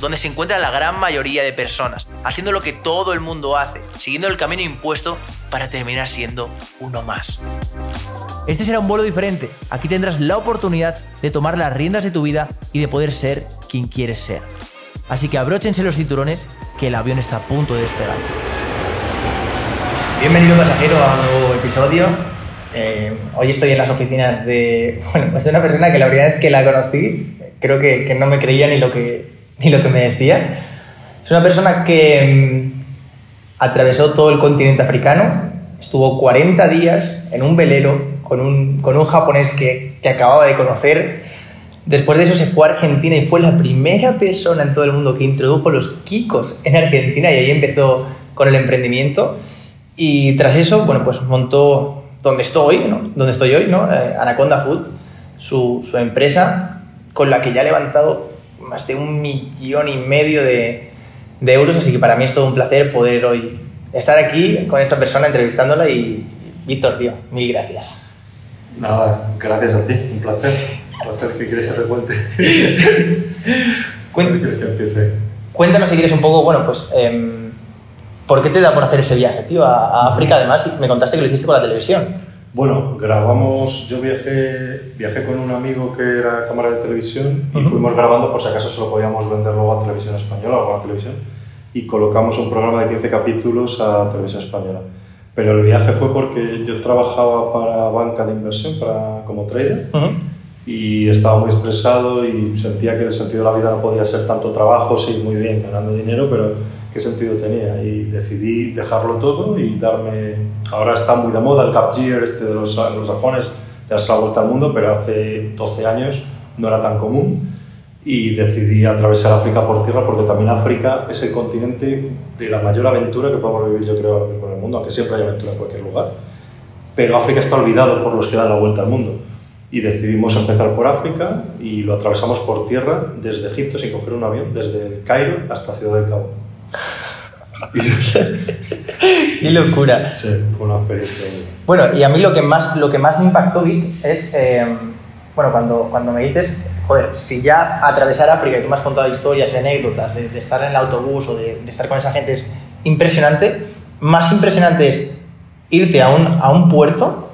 donde se encuentra la gran mayoría de personas, haciendo lo que todo el mundo hace, siguiendo el camino impuesto para terminar siendo uno más. Este será un vuelo diferente. Aquí tendrás la oportunidad de tomar las riendas de tu vida y de poder ser quien quieres ser. Así que abróchense los cinturones que el avión está a punto de despegar. Bienvenido pasajero a un nuevo episodio. Eh, hoy estoy en las oficinas de, bueno, pues de una persona que la primera vez que la conocí creo que, que no me creía ni lo que ni lo que me decía. Es una persona que mm, atravesó todo el continente africano, estuvo 40 días en un velero con un, con un japonés que, que acababa de conocer. Después de eso se fue a Argentina y fue la primera persona en todo el mundo que introdujo los kikos en Argentina y ahí empezó con el emprendimiento. Y tras eso, bueno, pues montó donde estoy, ¿no? Donde estoy hoy, ¿no? Eh, Anaconda Food, su, su empresa con la que ya ha levantado más de un millón y medio de, de, euros, así que para mí es todo un placer poder hoy estar aquí con esta persona entrevistándola y Víctor, tío, mil gracias. Nada, gracias a ti, un placer. Un placer que quieres que te cuente. quieres que empiece? Cuéntanos si quieres un poco, bueno, pues, eh, ¿por qué te da por hacer ese viaje, tío, a, a África? Además, me contaste que lo hiciste con la televisión. Bueno, grabamos, yo viajé, viajé con un amigo que era cámara de televisión y fuimos grabando por si acaso se lo podíamos vender luego a televisión española o a alguna televisión y colocamos un programa de 15 capítulos a televisión española. Pero el viaje fue porque yo trabajaba para banca de inversión, para, como trader, y estaba muy estresado y sentía que el sentido de la vida no podía ser tanto trabajo, sí, muy bien, ganando dinero, pero qué sentido tenía y decidí dejarlo todo y darme... Ahora está muy de moda el Cap Year este de los, los sajones, darse la vuelta al mundo, pero hace 12 años no era tan común y decidí atravesar África por tierra porque también África es el continente de la mayor aventura que podemos vivir yo creo en el mundo, aunque siempre hay aventura en cualquier lugar. Pero África está olvidado por los que dan la vuelta al mundo. Y decidimos empezar por África y lo atravesamos por tierra desde Egipto sin coger un avión, desde el Cairo hasta Ciudad del Cabo. ¡Qué locura! Sí, fue una experiencia. Bueno, y a mí lo que más, lo que más me impactó, Vic, es, eh, bueno, cuando, cuando me dices, joder, si ya atravesar África y tú me has contado historias y anécdotas de, de, estar en el autobús o de, de, estar con esa gente es impresionante, más impresionante es irte a un, a un puerto,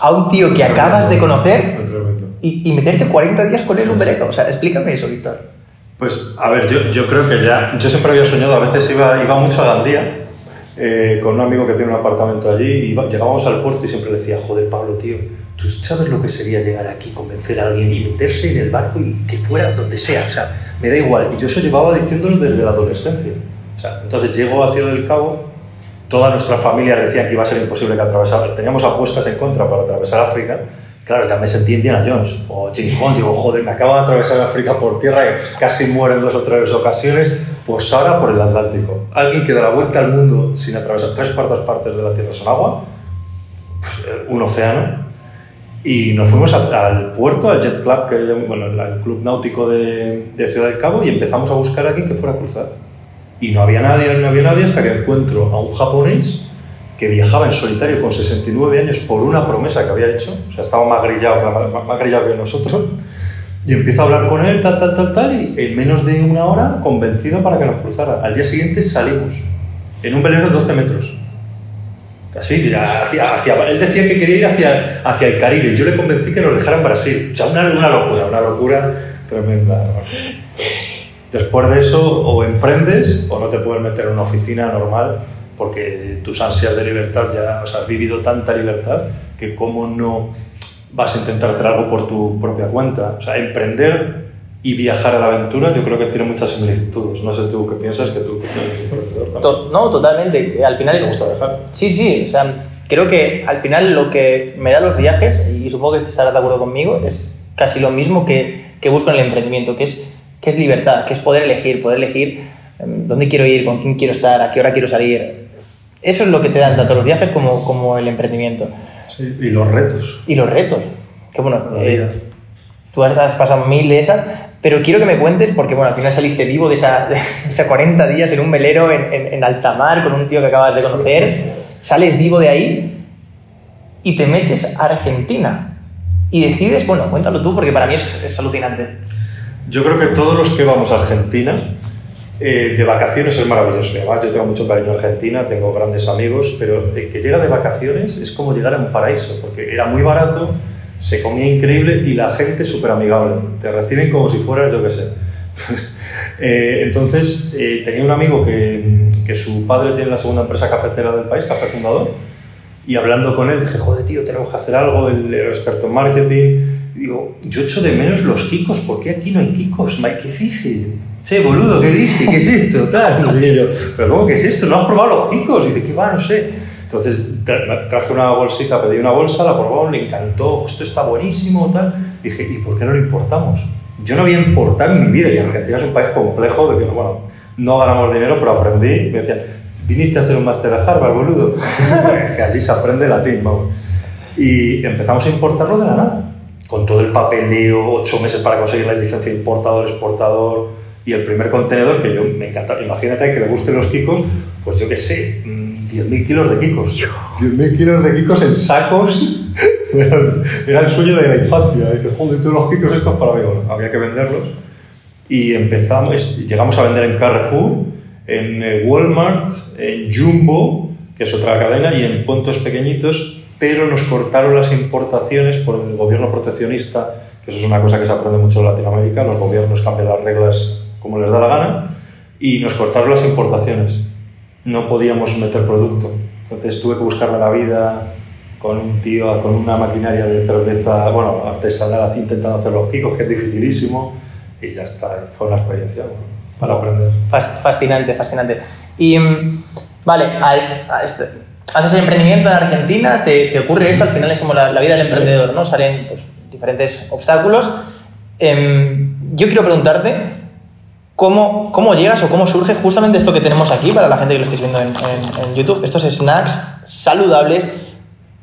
a un tío que acabas de conocer y, y meterte 40 días con él en un velero. O sea, explícame eso, Víctor. Pues, a ver, yo, yo, creo que ya. Yo siempre había soñado, a veces iba, iba mucho a Gandía eh, con un amigo que tiene un apartamento allí. Y iba, llegábamos al puerto y siempre le decía, joder, Pablo, tío, ¿tú sabes lo que sería llegar aquí, convencer a alguien y meterse en el barco y que fuera donde sea? O sea, me da igual. Y yo eso llevaba diciéndolo desde la adolescencia. O sea, entonces llego a Ciudad del Cabo, todas nuestras familias decían que iba a ser imposible que atravesara. Teníamos apuestas en contra para atravesar África claro, ya me sentí Indiana Jones o James Bond, digo, joder, me acabo de atravesar África por tierra y casi muero en dos o tres ocasiones, pues ahora por el Atlántico. Alguien que da la vuelta al mundo sin atravesar tres cuartas partes de la Tierra son agua, pues, eh, un océano, y nos fuimos al puerto, al Jet Club, que, bueno, el club náutico de, de Ciudad del Cabo, y empezamos a buscar a alguien que fuera a cruzar. Y no había nadie, no había nadie hasta que encuentro a un japonés que viajaba en solitario con 69 años por una promesa que había hecho, o sea, estaba más grillado más, grillado que nosotros, y empiezo a hablar con él, tal, tal, tal, tal, y en menos de una hora convencido para que nos cruzara. Al día siguiente salimos, en un velero de 12 metros. Así, hacia, hacia, él decía que quería ir hacia, hacia el Caribe, y yo le convencí que nos dejara en Brasil. O sea, una, una locura, una locura tremenda. Después de eso, o emprendes o no te puedes meter en una oficina normal porque tus ansias de libertad ya, o sea, has vivido tanta libertad que cómo no vas a intentar hacer algo por tu propia cuenta. O sea, emprender y viajar a la aventura yo creo que tiene muchas similitudes. No sé tú qué piensas, que tú que eres emprendedor. To no, totalmente. Al final... ¿Te gusta viajar? Sí, sí. O sea, creo que al final lo que me da los viajes, y supongo que estarás de acuerdo conmigo, es casi lo mismo que, que busco en el emprendimiento, que es, que es libertad, que es poder elegir, poder elegir em, dónde quiero ir, con quién quiero estar, a qué hora quiero salir. Eso es lo que te dan tanto los viajes como, como el emprendimiento. Sí, y los retos. Y los retos. Que bueno, eh, tú has, has pasado mil de esas, pero quiero que me cuentes, porque bueno, al final saliste vivo de esa, de esa 40 días en un velero en, en, en alta mar con un tío que acabas de conocer, sales vivo de ahí y te metes a Argentina. Y decides, bueno, cuéntalo tú, porque para mí es, es alucinante. Yo creo que todos los que vamos a Argentina eh, de vacaciones es maravilloso. Además, yo tengo mucho cariño a Argentina, tengo grandes amigos, pero el que llega de vacaciones es como llegar a un paraíso, porque era muy barato, se comía increíble y la gente súper amigable. Te reciben como si fueras, yo qué sé. Eh, entonces, eh, tenía un amigo que, que su padre tiene la segunda empresa cafetera del país, Café Fundador, y hablando con él dije, joder, tío, tenemos que hacer algo, él era experto en marketing. Digo, yo echo de menos los kikos, ¿por qué aquí no hay kikos? ¿Qué dice? Che, boludo, ¿qué dice? ¿Qué es esto? Tal, no sé yo. Pero ¿cómo que es esto? ¿No has probado los kikos? Y dice, ¿qué va? No sé. Entonces tra- traje una bolsita, pedí una bolsa, la probó, le encantó, esto está buenísimo, tal. Dije, ¿y por qué no lo importamos? Yo no había importado en mi vida y Argentina es un país complejo de que, bueno, no ganamos dinero, pero aprendí. Me decían, viniste a hacer un máster a Harvard, boludo. que allí se aprende latín, vamos. Y empezamos a importarlo de la nada. Con todo el papeleo, ocho meses para conseguir la licencia de importador, exportador. Y el primer contenedor que yo me encanta. Imagínate que le gusten los kikos, pues yo qué sé, mm, 10.000 kilos de kikos. 10.000 kilos de kikos en sacos. Era, el sueño de la infancia. Dice, joder, todos los kikos estos para mí. Bueno, había que venderlos. Y empezamos, llegamos a vender en Carrefour, en eh, Walmart, en Jumbo, que es otra cadena, y en puntos pequeñitos, pero nos cortaron las importaciones por el gobierno proteccionista, que eso es una cosa que se aprende mucho en Latinoamérica, los gobiernos cambian las reglas como les da la gana, y nos cortaron las importaciones. No podíamos meter producto. Entonces tuve que buscarme la vida con un tío, con una maquinaria de cerveza, bueno, artesanal, así intentando hacer los kikos, que es dificilísimo, y ya está, fue una experiencia bueno, para aprender. Fas- Fascinante, fascinante. Y, mm, vale, a- a este- haces el emprendimiento en Argentina, te, te ocurre esto, al final es como la, la vida del emprendedor, ¿no? Salen pues, diferentes obstáculos. Em, yo quiero preguntarte, ¿cómo, ¿cómo llegas o cómo surge justamente esto que tenemos aquí, para la gente que lo estáis viendo en, en- en YouTube, estos snacks saludables?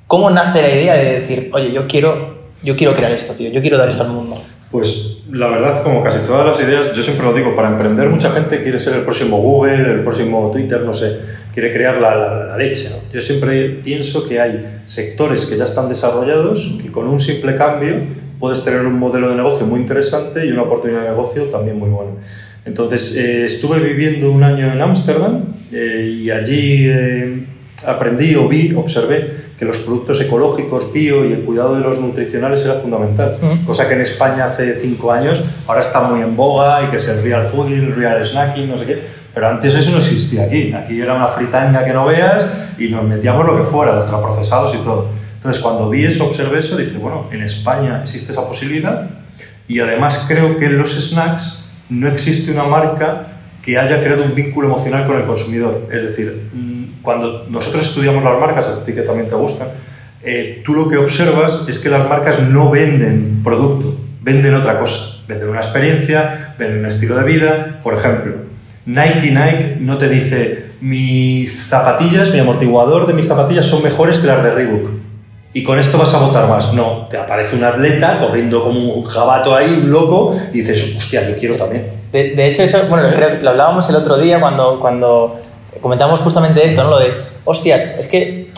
¿Cómo nace la idea de decir, oye, yo quiero, yo quiero crear esto, tío, yo quiero dar esto al mundo? Pues la verdad, como casi todas las ideas, yo siempre lo digo, para emprender mucha gente quiere ser el próximo Google, el próximo Twitter, no sé, quiere crear la, la- la leche. ¿no? Yo siempre pienso que hay sectores que ya están desarrollados, que con un simple cambio puedes tener un modelo de negocio muy interesante y una oportunidad de negocio también muy buena. Entonces, eh, estuve viviendo un año en Ámsterdam eh, y allí eh, aprendí o vi, observé que los productos ecológicos, bio y el cuidado de los nutricionales era fundamental. Ujú. Cosa que en España hace cinco años ahora está muy en boga y que es el real fooding, el real snacking, no sé qué. Pero antes eso no existía aquí. Aquí era una fritanga que no veas y nos metíamos lo que fuera, ultraprocesados y todo. Entonces, cuando vi eso, observé eso, dije, bueno, en España existe esa posibilidad y además creo que los snacks no existe una marca que haya creado un vínculo emocional con el consumidor. Es decir, mm, cuando nosotros estudiamos las marcas, a ti que también te gustan, eh, tú lo que observas es que las marcas no venden producto, venden otra cosa. Venden una experiencia, venden un estilo de vida. Por ejemplo, Nike Nike no te dice mis zapatillas, mi amortiguador de mis zapatillas son mejores que las de Reebok. Y con esto vas a votar más. No, te aparece un atleta corriendo como un jabato ahí, un loco, y dices, hostia, yo quiero también. De, de hecho, eso, bueno, creo que lo hablábamos el otro día cuando, cuando comentamos justamente esto, ¿no? Lo de, hostias, es que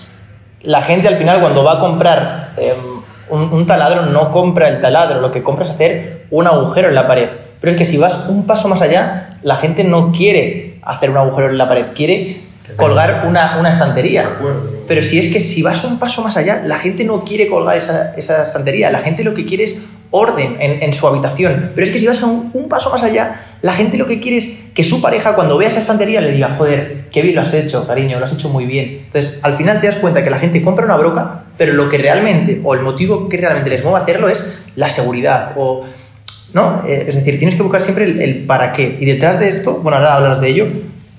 la gente al final cuando va a comprar eh, un, un taladro no compra el taladro, lo que compra es hacer un agujero en la pared. Pero es que si vas un paso más allá, la gente no quiere hacer un agujero en la pared, quiere colgar una, una estantería. De acuerdo. Pero si es que si vas un paso más allá, la gente no quiere colgar esa, esa estantería, la gente lo que quiere es orden en, en su habitación. Pero es que si vas a un, un paso más allá, la gente lo que quiere es que su pareja cuando vea esa estantería le diga, joder, qué bien lo has hecho, cariño, lo has hecho muy bien. Entonces, al final te das cuenta que la gente compra una broca, pero lo que realmente, o el motivo que realmente les mueve a hacerlo es la seguridad, o... ¿No? Eh, es decir, tienes que buscar siempre el, el para qué. Y detrás de esto, bueno, ahora hablas de ello,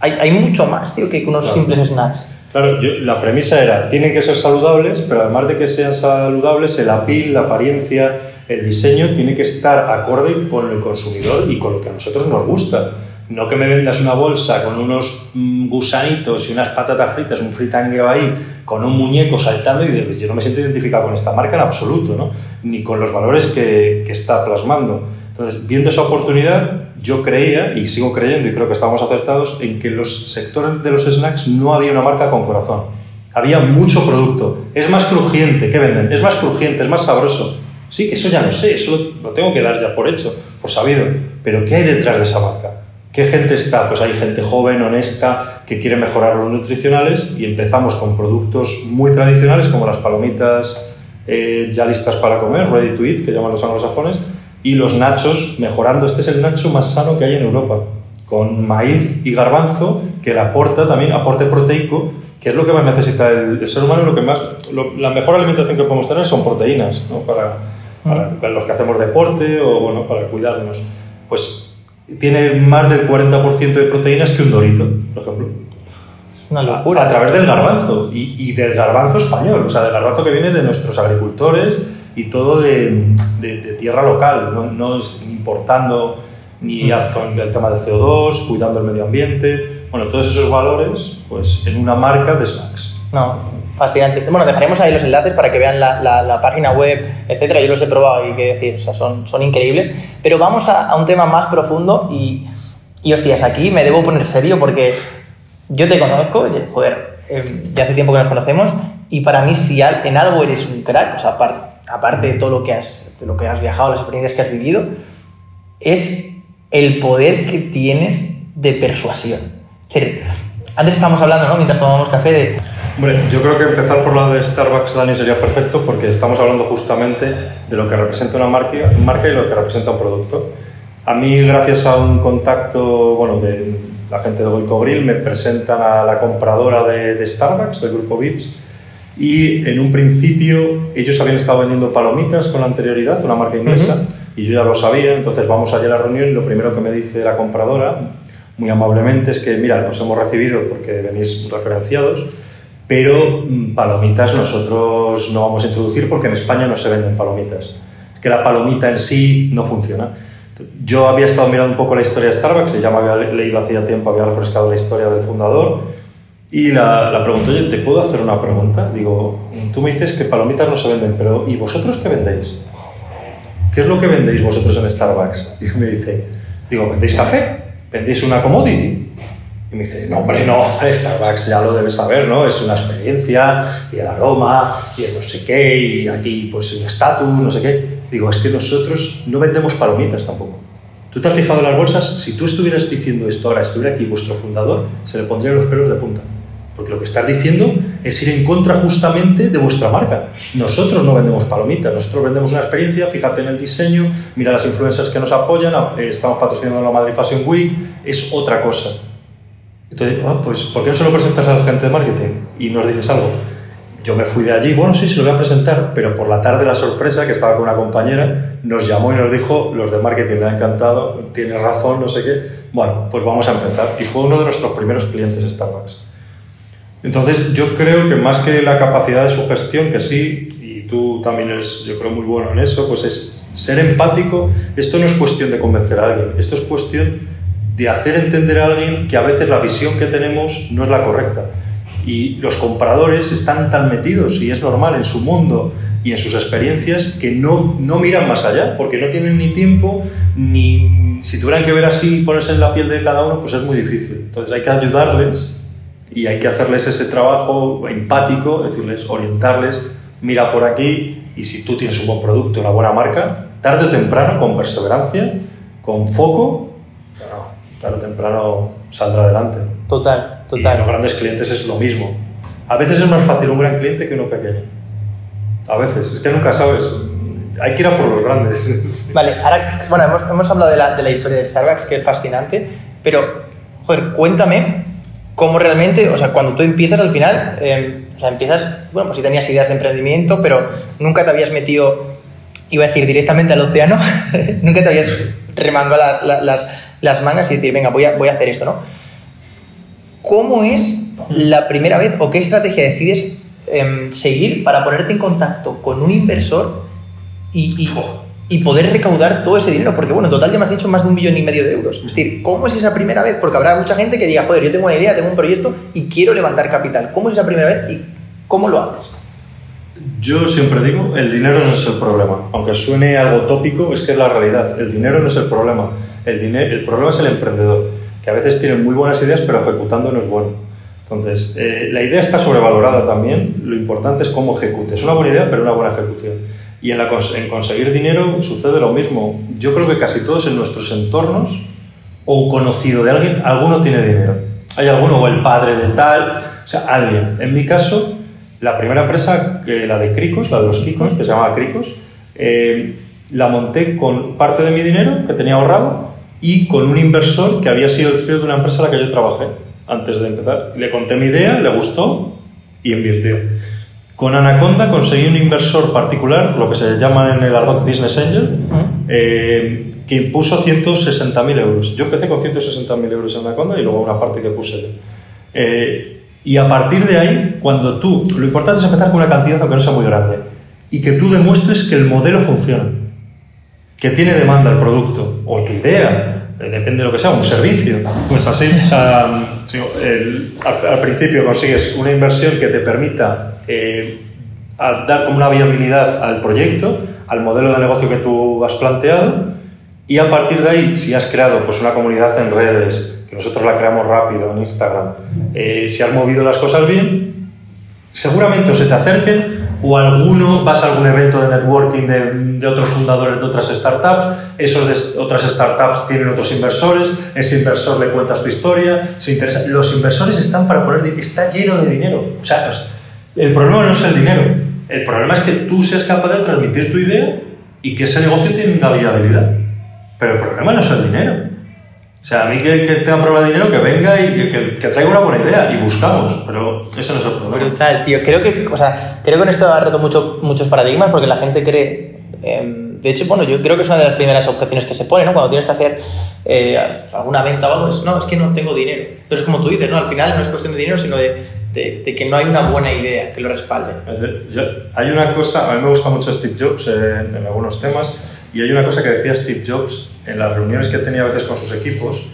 hay, hay mucho más, tío, que unos Claro. simples snacks. Claro, yo- la premisa era, tienen que ser saludables, pero además de que sean saludables, el apil, la apariencia, el diseño tiene que estar acorde con el consumidor y con lo que a nosotros nos gusta. no que me vendas una bolsa con unos mm, gusanitos y unas patatas fritas, un fritangueo ahí, con un muñeco saltando y de, yo no me siento identificado con esta marca en absoluto, ¿no? ni con los valores que, que está plasmando. Entonces, viendo esa oportunidad, yo creía y sigo creyendo y creo que estamos acertados en que los sectores de los snacks no había una marca con corazón. Había mucho producto. Es más crujiente, ¿qué venden? Es más crujiente, es más sabroso. Sí, eso ya no sé, eso lo tengo que dar ya por hecho, por sabido. Pero ¿qué hay detrás de esa marca? ¿Qué gente está? Pues hay gente joven, honesta, que quiere mejorar los nutricionales y empezamos con productos muy tradicionales como las palomitas eh, ya listas para comer, ready to eat, que llaman los anglosajones, y los nachos mejorando. Este es el nacho más sano que hay en Europa, con maíz y garbanzo que le aporta también aporte proteico, que es lo que más necesita el, ser humano, lo que más, la mejor alimentación que podemos tener son proteínas, ¿no? para, para los que hacemos deporte o bueno, para cuidarnos. Pues tiene más del 40% de proteínas que un dorito, por ejemplo. Es una locura. A, través del garbanzo y, y, del garbanzo español, o sea, del garbanzo que viene de nuestros agricultores y todo de, de, de tierra local, no, no, es importando ni mm. con el tema del CO2, cuidando el medio ambiente, bueno, todos esos valores, pues en una marca de snacks. No, fascinante. Bueno, dejaremos ahí los enlaces para que vean la, la, la, página web, etcétera. Yo los he probado y qué decir, o sea, son, son increíbles. Pero vamos a, a, un tema más profundo y, y, hostias, aquí me debo poner serio porque yo te conozco, joder, eh, ya hace tiempo que nos conocemos y para mí si en algo eres un crack, o sea, aparte, aparte de todo lo que, has, de lo que has viajado, las experiencias que has vivido, es el poder que tienes de persuasión. Antes estábamos hablando, ¿no? Mientras tomábamos café de Hombre, yo creo que empezar por la de Starbucks, Dani, sería perfecto porque estamos hablando justamente de lo que representa una marca, marca y lo que representa un producto. A mí, gracias a un contacto bueno, de la gente de Goico Grill, me presentan a la compradora de, de Starbucks, del grupo Vips, y en un principio ellos habían estado vendiendo palomitas con la anterioridad, una marca inglesa, uh -huh. y yo ya lo sabía, entonces vamos allá a la reunión y lo primero que me dice la compradora, muy amablemente, es que, mira, nos hemos recibido porque venís referenciados, pero mm, palomitas nosotros no vamos a introducir porque en España no se venden palomitas. Es que la palomita en sí no funciona. Yo había estado mirando un poco la historia de Starbucks, ya me había leído hacía tiempo, había refrescado la historia del fundador y la, la pregunto, oye, ¿te puedo hacer una pregunta? Digo, tú me dices que palomitas no se venden, pero ¿y vosotros qué vendéis? ¿Qué es lo que vendéis vosotros en Starbucks? Y me dice, digo, ¿vendéis café? ¿Vendéis una commodity? Y me dice, no, hombre, no, Starbucks ya lo debes saber, ¿no? Es una experiencia, y el aroma, y el no sé qué, y aquí pues un estatus, no sé qué. Digo, es que nosotros no vendemos palomitas tampoco. ¿Tú te has fijado en las bolsas? Si tú estuvieras diciendo esto ahora, estuviera aquí vuestro fundador, se le pondrían los pelos de punta. Porque lo que estás diciendo es ir en contra justamente de vuestra marca.Nosotros no vendemos palomitas, nosotros vendemos una experiencia, fíjate en el diseño, mira las influencers que nos apoyan, eh, estamos patrocinando la Madrid Fashion Week, es otra cosa. Entonces, ah, pues, ¿por qué no se lo presentas al gente de marketing y nos dices algo? Yo me fui de allí, bueno, sí, se lo voy a presentar, pero por la tarde la sorpresa, que estaba con una compañera, nos llamó y nos dijo, los de marketing le ha encantado, tiene razón, no sé qué. Bueno, pues vamos a empezar. Y fue uno de nuestros primeros clientes Starbucks. Entonces, yo creo que más que la capacidad de su gestión, que sí, y tú también eres, yo creo, muy bueno en eso, pues es ser empático. Esto no es cuestión de convencer a alguien, esto es cuestión de hacer entender a alguien que a veces la visión que tenemos no es la correcta. Y los compradores están tan metidos, y es normal, en su mundo y en sus experiencias, que no, no miran más allá, porque no tienen ni tiempo, ni si tuvieran que ver así y ponerse en la piel de cada uno, pues es muy difícil. Entonces hay que ayudarles y hay que hacerles ese trabajo empático, decirles, orientarles, mira por aquí, y si tú tienes un buen producto, una buena marca, tarde o temprano, con perseverancia, con foco, tarde o temprano saldrá adelante. Total, total. Y los grandes clientes es lo mismo. A veces es más fácil un gran cliente que uno pequeño. A veces, es que nunca sabes. Hay que ir a por los grandes. Vale, ahora, bueno, hemos, hemos hablado de la, de la, historia de Starbucks, que es fascinante, pero, joder, cuéntame cómo realmente, o sea, cuando tú empiezas al final, eh, o sea, empiezas, bueno, pues si tenías ideas de emprendimiento, pero nunca te habías metido, iba a decir, directamente al océano, nunca te habías remangado las, las, las mangas y decir, venga, voy a, voy a hacer esto, ¿no? ¿Cómo es la primera vez o qué estrategia decides eh, seguir para ponerte en contacto con un inversor y, y, y poder recaudar todo ese dinero, porque bueno, en total ya me has dicho más de un millón y medio de euros. Es decir, ¿cómo es esa primera vez? Porque habrá mucha gente que diga, joder, yo tengo una idea, tengo un proyecto y quiero levantar capital. ¿Cómo es esa primera vez y cómo lo haces? Yo siempre digo, el dinero no es el problema. Aunque suene algo tópico, es que es la realidad. El dinero no es el problema. El, dinero, el problema es el emprendedor, que a veces tiene muy buenas ideas, pero ejecutando no es bueno. Entonces, eh, la idea está sobrevalorada también. Lo importante es cómo ejecute. Es una buena idea, pero una buena ejecución. Y en, conseguir dinero sucede lo mismo. Yo creo que casi todos en nuestros entornos, o conocido de alguien, alguno tiene dinero. Hay alguno, o el padre de tal, o sea, alguien. En mi caso, la primera empresa, la de Cricos, la de los Kikos, que se llamaba Cricos, eh, la monté con parte de mi dinero que tenía ahorrado y con un inversor que había sido el CEO de una empresa en la que yo trabajé antes de empezar. Le conté mi idea, le gustó y invirtió. Con Anaconda conseguí un inversor particular, lo que se llama en el argot Business Angel, eh, que impuso 160.000 euros. Yo empecé con 160.000 euros en Anaconda y luego una parte que puse yo. Eh, y a partir de ahí, cuando tú, lo importante es empezar con una cantidad aunque no sea muy grande, y que tú demuestres que el modelo funciona, que tiene demanda el producto, o tu idea, eh, depende de lo que sea, un servicio. Pues así, o sea, al, principio consigues una inversión que te permita eh, dar como una viabilidad al proyecto, al modelo de negocio que tú has planteado, y a partir de ahí, si has creado pues, una comunidad en redes, que nosotros la creamos rápido en Instagram, eh, si has movido las cosas bien, seguramente se te acerquen o alguno vas a algún evento de networking de, otros fundadores de otras startups, esos de otras startups tienen otros inversores, ese inversor le cuentas tu historia, se interesa. Los inversores están para poner, está lleno de dinero. O sea, el problema no es el dinero, el problema es que tú seas capaz de transmitir tu idea y que ese negocio tenga viabilidad. Pero el problema no es el dinero. O sea, a mí que, que tenga problema de dinero, que venga y que, que, traiga una buena idea y buscamos, pero eso no es el problema. Brutal, tío. Creo que, o sea, creo que con esto ha roto mucho, muchos paradigmas porque la gente cree. Eh, de hecho, bueno, yo creo que es una de las primeras objeciones que se pone, ¿no? Cuando tienes que hacer eh, alguna venta o algo, es, no, es que no tengo dinero. Entonces, como tú dices, ¿no? Al final no es cuestión de dinero, sino de, de, de que no hay una buena idea que lo respalde. Yo, hay una cosa, a mí me gusta mucho Steve Jobs en algunos temas, y hay una cosa que decía Steve Jobs en las reuniones que tenía a veces con sus equipos,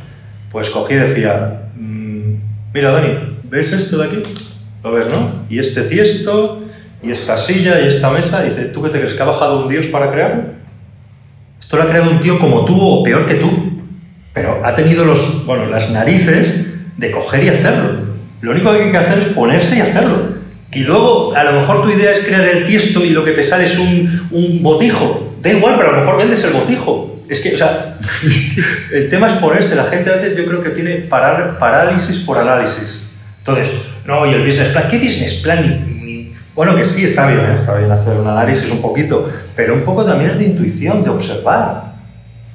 pues cogí y decía, mmm, mira Dani, ¿ves esto de aquí? ¿Lo ves, no? Y este tiesto, y esta silla, y esta mesa, dice, ¿tú qué te crees? ¿Que ha bajado un dios para crearlo? Esto lo ha creado un tío como tú o peor que tú, pero ha tenido los, bueno, las narices de coger y hacerlo. Lo único que hay que hacer es ponerse y hacerlo. Y luego, a lo mejor tu idea es crear el tiesto y lo que te sale es un, un botijo. Da igual, pero a lo mejor vendes el botijo. Es que, o sea, el tema es ponerse. La gente a veces yo creo que tiene parálisis por análisis. Entonces, no, y el business plan, ¿qué business plan? Bueno, que sí, está bien, ¿eh? está bien hacer un análisis un poquito, pero un poco también es de intuición, de observar.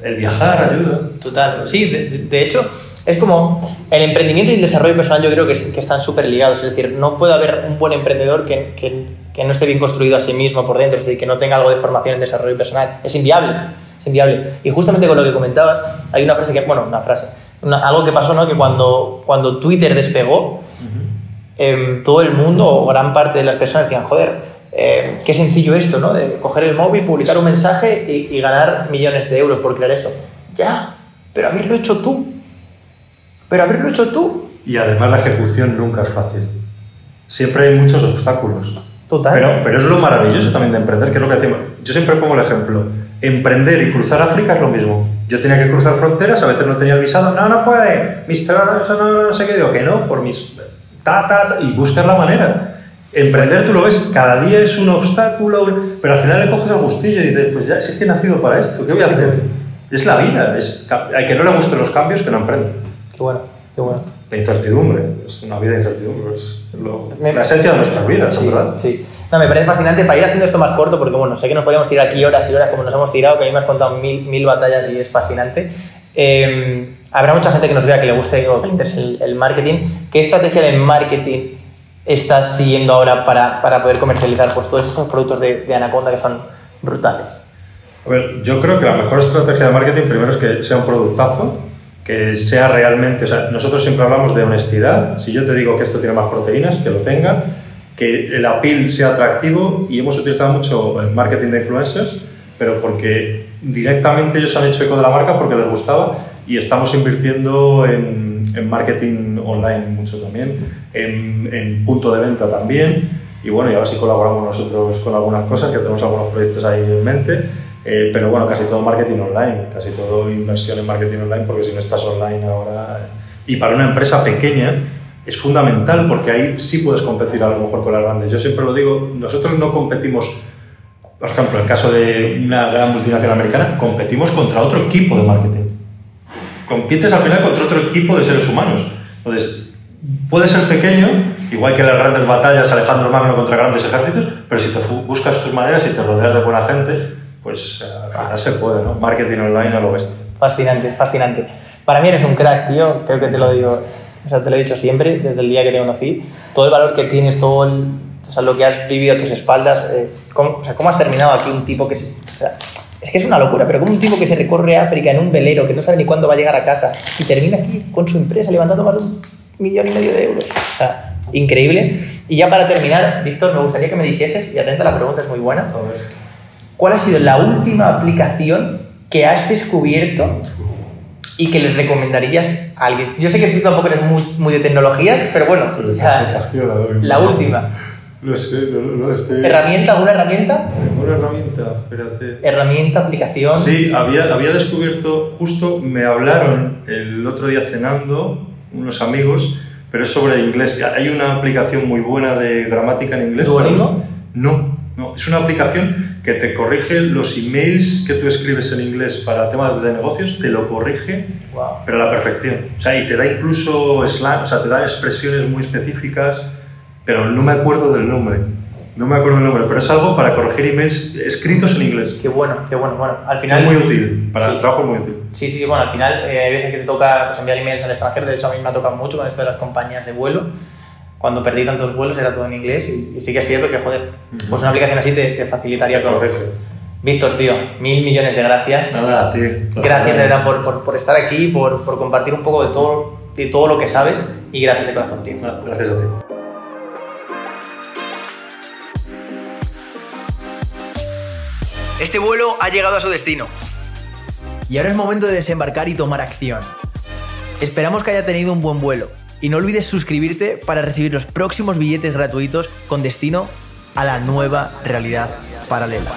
El viajar ayuda. Total, sí, de, de hecho, es como el emprendimiento y el desarrollo personal yo creo que, que están súper ligados, es decir, no puede haber un buen emprendedor que, que, que, no esté bien construido a sí mismo por dentro, es decir, que no tenga algo de formación en desarrollo personal, es inviable es inviable. Y justamente con lo que comentabas, hay una frase que, bueno, una frase, algo que pasó, ¿no? Que cuando, cuando Twitter despegó, eh, todo el mundo o gran parte de las personas decían, joder, eh, qué sencillo esto, ¿no? De coger el móvil, publicar un mensaje y, y, ganar millones de euros por crear eso. Ya, pero haberlo hecho tú. Pero haberlo hecho tú. Y además la ejecución nunca es fácil. Siempre hay muchos obstáculos. Total. Pero, pero es lo maravilloso también de emprender, que es lo que hacemos. Yo siempre pongo el ejemplo emprender y cruzar África es lo mismo. Yo tenía que cruzar fronteras, a veces no tenía el visado, no, no puede, mister, no, no, sé qué, digo que no, por mis... Ta, ta, ta, y buscar la manera. Emprender, tú lo ves, cada día es un obstáculo, pero al final le coges el gustillo y dices, pues ya, si es que he nacido para esto, ¿qué voy a hacer? Es la vida, es, hay que no le gusten los cambios, que no emprende. Bueno, qué bueno. La incertidumbre, es una vida de incertidumbre, es lo, la esencia de nuestras vidas, sí, ¿verdad? Sí. No, me parece fascinante para ir haciendo esto más corto, porque bueno, sé que nos podíamos tirar aquí horas y horas como nos hemos tirado, que a mí me has contado mil, mil batallas y es fascinante. Eh, habrá mucha gente que nos vea que le guste o que le interese el, el, marketing. ¿Qué estrategia de marketing estás siguiendo ahora para, para poder comercializar pues, todos estos productos de, de, Anaconda que son brutales? A ver, yo creo que la mejor estrategia de marketing primero es que sea un productazo, que sea realmente, o sea, nosotros siempre hablamos de honestidad. Si yo te digo que esto tiene más proteínas, que lo tenga que el appeal sea atractivo y hemos utilizado mucho el marketing de influencers, pero porque directamente ellos han hecho eco de la marca porque les gustaba y estamos invirtiendo en, en marketing online mucho también, en, en, punto de venta también y bueno, y ahora sí colaboramos nosotros con algunas cosas, que tenemos algunos proyectos ahí en mente, eh, pero bueno, casi todo marketing online, casi todo inversión en marketing online porque si no estás online ahora... Y para una empresa pequeña es fundamental porque ahí sí puedes competir a lo mejor con las grandes. Yo siempre lo digo, nosotros no competimos por ejemplo, en el caso de una gran multinacional americana, competimos contra otro equipo de marketing. Compites al final contra otro equipo de seres humanos. Entonces, puede ser pequeño, igual que las grandes batallas, Alejandro Magno contra grandes ejércitos, pero si te buscas tus maneras y te rodeas de buena gente, pues final se puede, ¿no? Marketing online a lo bestia. Fascinante, fascinante. Para mí eres un crack, tío. Creo que te lo digo, o sea, te lo he dicho siempre, desde el día que te conocí. Todo el valor que tienes, todo el, o sea, lo que has vivido a tus espaldas. Eh, ¿cómo, o sea, ¿cómo has terminado aquí un tipo que se, o sea, es que es una locura, pero como un tipo que se recorre África en un velero, que no sabe ni cuándo va a llegar a casa, y termina aquí con su empresa levantando más de un millón y medio de euros. O sea, increíble. Y ya para terminar, Víctor, me gustaría que me dijeses, y atenta, la pregunta es muy buena, ¿cuál ha sido la última aplicación que has descubierto y que les recomendarías a alguien? Yo sé que tú tampoco eres muy, muy de tecnología, pero bueno, Pero o sea, la no. última. No sé, no, no, estoy... ¿Herramienta? ¿Alguna herramienta? Una herramienta, espérate. Herramienta, aplicación. Sí, había, había descubierto, justo me hablaron el otro día cenando unos amigos, pero es sobre inglés. Hay una aplicación muy buena de gramática en inglés. ¿Duolingo? No, no, es una aplicación que te corrige los emails que tú escribes en inglés para temas de negocios, te lo corrige, Wow. pero a la perfección. O sea, y te da incluso slang, o sea, te da expresiones muy específicas, pero no me acuerdo del nombre. No me acuerdo del nombre, pero es algo para corregir emails escritos en inglés. Qué bueno, qué bueno. Bueno, al Es final. muy útil, para Sí. el trabajo es muy útil. Sí, sí, bueno, al final eh, hay veces que te toca pues, enviar emails al extranjero. De hecho, a mí me ha tocado mucho con esto de las compañías de vuelo. Cuando perdí tantos vuelos era todo en inglés y, y sí que es cierto que, joder, pues una aplicación así te, te facilitaría todo. Víctor, tío, mil millones de gracias. Nada, a ti. Gracias de verdad por, por, por estar aquí, por, por compartir un poco de todo, de todo lo que sabes y gracias de corazón, tío. Gracias a ti. Este vuelo ha llegado a su destino. Y ahora es momento de desembarcar y tomar acción. Esperamos que haya tenido un buen vuelo. Y no olvides suscribirte para recibir los próximos billetes gratuitos con destino a la nueva realidad paralela.